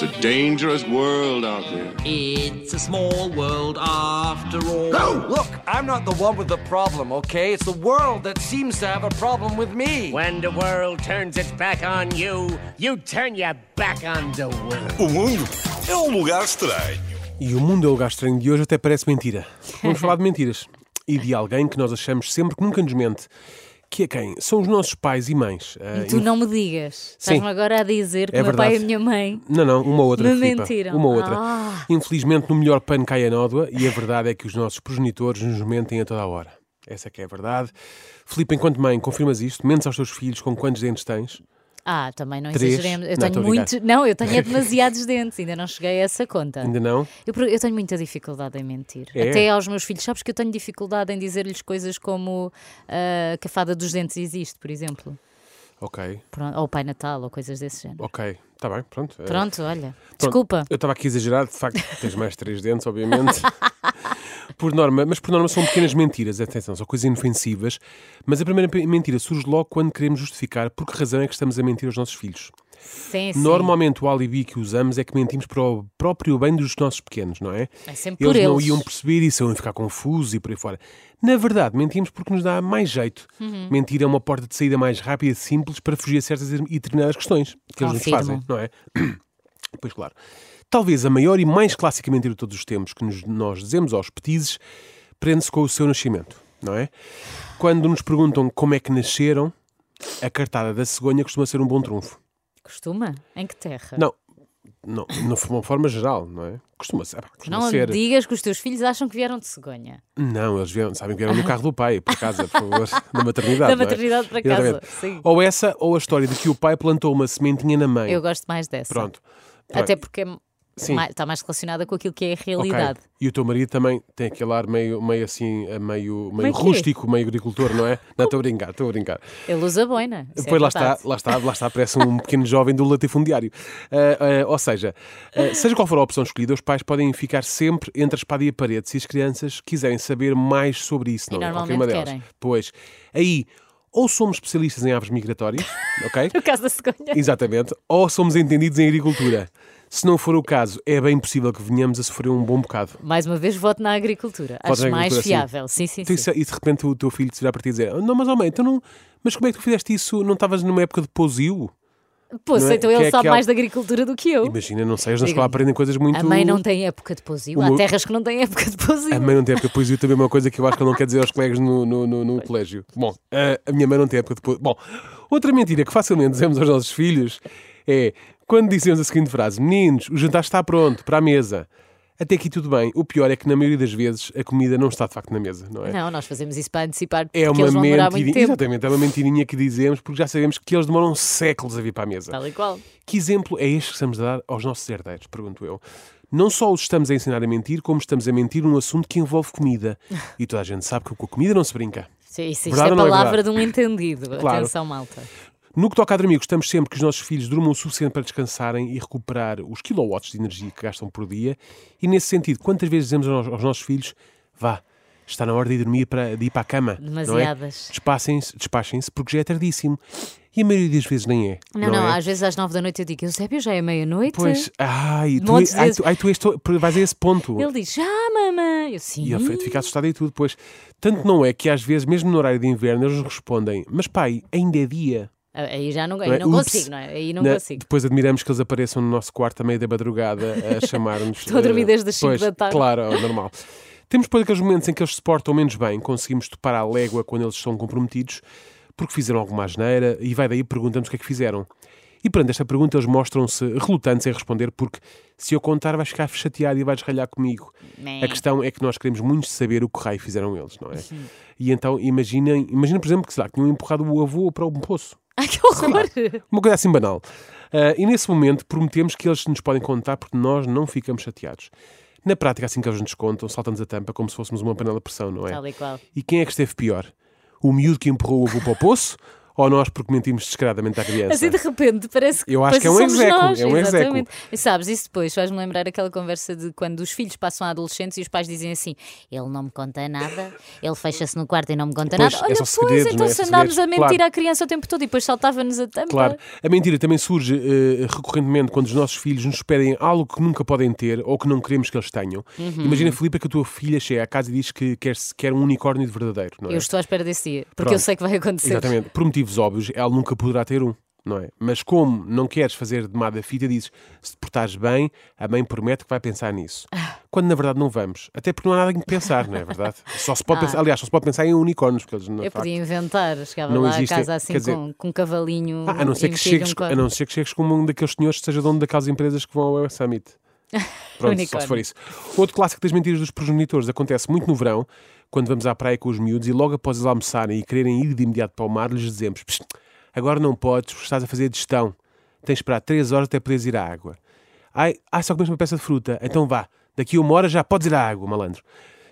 It's a dangerous world out there. It's a small world after all. No! Look, I'm not the one with the problem, okay? It's the world that seems to have a problem with me. When the world turns its back on you, you turn your back on the world. O mundo é um lugar estranho. E o mundo é o lugar estranho de hoje até parece mentira. Vamos falar de mentiras. E de alguém que nós achamos sempre que nunca nos mente. Que é quem? São os nossos pais e mães. Ah, Tu não me digas. Estás-me agora a dizer que É o meu pai e a verdade. minha mãe. Não, não, uma outra. Me Filipa. mentiram. Uma outra. Ah. Infelizmente, no melhor pano cai a nódoa e a verdade é que os nossos progenitores nos mentem a toda a hora. Essa é que é a verdade. Filipe, enquanto mãe, confirmas isto? Mentes aos teus filhos com quantos dentes tens? Ah, também não Três? exageremos. Eu Não, tenho muito. Não, eu tenho é demasiados dentes, ainda não cheguei a essa conta. Ainda não? Eu, eu tenho muita dificuldade em mentir. É? Até aos meus filhos. Sabes que eu tenho dificuldade em dizer-lhes coisas como ah, que a fada dos dentes existe, por exemplo. Ok, Pronto, ou o Pai Natal, ou coisas desse género. ok. Está bem, pronto. Eh, Pronto, olha. Pronto, Desculpa. Eu estava aqui a exagerar, de facto, tens mais três dentes, obviamente. por norma, mas por norma são pequenas mentiras, atenção, são coisas inofensivas. Mas a primeira mentira surge logo quando queremos justificar por que razão é que estamos a mentir aos nossos filhos. Sim, sim. Normalmente o alibi que usamos é que mentimos para o próprio bem dos nossos pequenos, não é? É sempre por eles não eles. iam perceber isso, iam ficar confusos e por aí fora. Na verdade, mentimos porque nos dá mais jeito. Uhum. Mentir é uma porta de saída mais rápida e simples para fugir a certas e determinadas questões que eles nos fazem, não é? Pois claro. Talvez a maior e mais clássica mentira de todos os tempos que nos- nós dizemos aos petizes prende-se com o seu nascimento, não é? Quando nos perguntam como é que nasceram, a cartada da cegonha costuma ser um bom trunfo. Costuma? Em que terra? Não, não, de uma forma geral, não é? Costuma ser. costuma Não ser. digas que os teus filhos acham que vieram de cegonha. Não, eles vieram, sabem que vieram no carro do pai, para casa, por favor, da maternidade. Da é? maternidade para casa, Exatamente. sim. Ou essa, ou a história de que o pai plantou uma sementinha na mãe. Eu gosto mais dessa. Pronto. Até porque é Sim. mais- está mais relacionada com aquilo que é a realidade. E o teu marido também tem aquele ar meio, meio assim, eh, meio, meio Meio quê? rústico, meio agricultor, não é? Não, estou a brincar, estou a brincar. Ele usa boina. isso é Depois lá está, lá está, lá está, parece um pequeno jovem do latifundiário. Ah, ah, ou seja, ah, seja qual for a opção escolhida, os pais podem ficar sempre entre a espada e a parede se as crianças quiserem saber mais sobre isso, E não é? Qualquer uma delas. querem. Pois, aí, ou somos especialistas em aves migratórias, ok? No caso da cegonha. Exatamente, ou somos entendidos em agricultura. Se não for o caso, é bem possível que venhamos a sofrer um bom bocado. Mais uma vez, voto na agricultura. Voto Acho na mais agricultura, sim. fiável. Sim, sim, sim. isso- e de repente o teu filho te virar para ti e dizer: Não, mas, oh mãe, então não, mas como é que tu fizeste isso? Não estavas numa época de pousio? Pô, é? então ele é sabe aquela- mais de agricultura do que eu. Imagina, não sei, eles na escola aprendem coisas muito. A mãe não tem época de pousio. O Há terras que não têm época de pousio. A mãe não tem época de poesia também é uma coisa que eu acho que ele não quer dizer aos colegas no, no, no- no colégio. Bom, a, a minha mãe não tem época de poesia. Bom, outra mentira que facilmente dizemos aos nossos filhos é quando dizemos a seguinte frase: Meninos, o jantar está pronto, para a mesa. Até aqui tudo bem. O pior é que na maioria das vezes a comida não está de facto na mesa, não é? Não, nós fazemos isso para antecipar porque É uma eles vão demorar muito tempo. exatamente, é uma mentirinha que dizemos porque já sabemos que eles demoram séculos a vir para a mesa. Tal e qual. Que exemplo é este que estamos a dar aos nossos herdeiros? Pergunto eu. Não só os estamos a ensinar a mentir, como estamos a mentir num assunto que envolve comida. E toda a gente sabe que com a comida não se brinca. Sim, Isso, isto é não é palavra verdade? de um entendido. Claro. Atenção, malta. No que toca a dormir, gostamos sempre que os nossos filhos durmam o suficiente para descansarem e recuperar os kilowatts de energia que gastam por dia. E nesse sentido, quantas vezes dizemos aos, nossos filhos: vá, está na hora de ir dormir para, de ir para a cama. Não é? Demasiadas. Despachem-se, despachem-se, porque já é tardíssimo. E a maioria das vezes nem é. Não, não, é? às vezes às nove da noite eu digo, Eusébio, já é meia-noite. Pois, ai, tu, de ai, tu, ai, tu és to- vais a esse ponto. Ele diz, já, mamãe. Eu, sim. E ele fica assustado e tudo. Pois, tanto não é que às vezes, mesmo no horário de inverno, eles nos respondem: Mas pai, ainda é dia. Aí já não, Não aí é? não consigo, não é? Aí não Na- consigo. Depois admiramos que eles apareçam no nosso quarto à meia da madrugada a chamar-nos. Estou a dormir eh, desde as cinco pois, da tarde. Claro, é normal. Temos depois aqueles momentos em que eles se portam menos bem, conseguimos topar à légua quando eles são comprometidos, porque fizeram alguma asneira, e vai daí perguntamos o que é que fizeram. E perante esta pergunta eles mostram-se relutantes em responder, porque se eu contar vais ficar chateado e vais ralhar comigo. A questão é que nós queremos muito saber o que raio fizeram eles, não é? E então imaginem, imaginem, por exemplo, que, sei lá, que tinham empurrado o avô para um poço. Ai, que horror! Uma coisa assim banal. Ah, e nesse momento prometemos que eles nos podem contar porque nós não ficamos chateados. Na prática, assim que eles nos contam, saltamos a tampa como se fôssemos uma panela de pressão, não é? Tal e qual. E quem é que esteve pior? O miúdo que empurrou o avô para o poço ou nós porque mentimos descaradamente à criança? Assim de repente, parece que Eu acho que é um somos execo, nós. é um execo. Exatamente. E sabes, isso depois faz-me lembrar aquela conversa de quando os filhos passam a adolescentes e os pais dizem assim: ele não me conta nada, ele fecha-se no quarto e não me conta Pois, nada. é Olha, só pois, segredos, então é? se andámos a mentir Claro. à criança o tempo todo e depois saltava-nos a tampa. Claro, a mentira também surge eh, recorrentemente quando os nossos filhos nos pedem algo que nunca podem ter ou que não queremos que eles tenham. Uhum. Imagina, Filipe, que a tua filha chega à casa e diz que quer, quer um unicórnio de verdadeiro, é? Eu estou à espera desse dia, porque Pronto. eu sei que vai acontecer. Exatamente. Por motivos óbvios, ela nunca poderá ter um, não é? Mas como não queres fazer de má da fita, dizes se te portares bem, a mãe promete que vai pensar nisso. Quando na verdade não vamos. Até porque não há nada em que pensar, não é verdade? Só se pode Ah. pensar, aliás, só se pode pensar em unicórnios, porque eles, na Eu facto, podia inventar, chegava não lá existem- a casa assim dizer- com, com um cavalinho. Ah, a não ser que chegues, um a não ser que chegues como um daqueles senhores que seja dono daquelas empresas que vão ao Summit. Pronto, só Unicórnio. se for isso. Outro clássico das mentiras dos progenitores acontece muito no verão, quando vamos à praia com os miúdos e logo após eles almoçarem e quererem ir de imediato para o mar, lhes dizemos: "Psst, agora não podes, estás a fazer digestão. Tens de esperar 3 horas até poderes ir à água. Ai, ai, só comeste uma peça de fruta, então vá, daqui a uma hora já podes ir à água, malandro.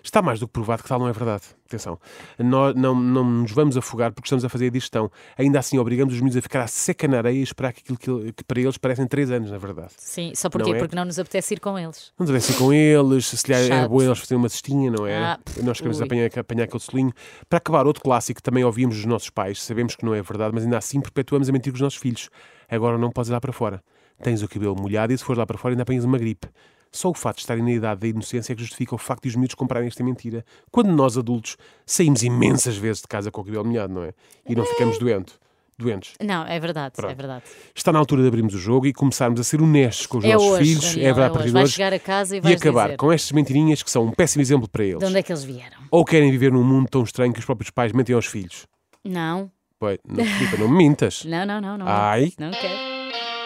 Está mais do que provado que tal não é verdade. Atenção, nós não, não nos vamos afogar porque estamos a fazer a digestão. Ainda assim, obrigamos os miúdos a ficar à seca na areia e esperar que aquilo que, que para eles parecem 3 anos, na verdade. Sim, só porquê? Não é? Porque não nos apetece ir com eles. Não devem ser com eles, se lhe Chato. bom eles fazerem uma cestinha, não é? Ah, Nós queremos apanhar, apanhar aquele solinho. Para acabar, outro clássico que também ouvimos dos nossos pais, sabemos que não é verdade, mas ainda assim perpetuamos a mentir com os nossos filhos. Agora não podes ir lá para fora. Tens o cabelo molhado e se fores lá para fora ainda apanhas uma gripe. Só o fato de estarem na idade da inocência é que justifica o facto de os miúdos comprarem esta mentira. Quando nós, adultos, saímos imensas vezes de casa com o cabelo molhado, não é? E não ficamos doente, doentes. Não, é verdade, é Pronto. verdade. Está na altura de abrirmos o jogo e começarmos a ser honestos com os É nossos hoje, filhos. Daniel, é verdade, é hoje. Vais chegar a casa e e acabar dizer. com estas mentirinhas que são um péssimo exemplo para eles. De onde é que eles vieram? Ou querem viver num mundo tão estranho que os próprios pais mentem aos filhos. Não, Pois, não, não me mintas. não, não, não. não Ai. Não quero.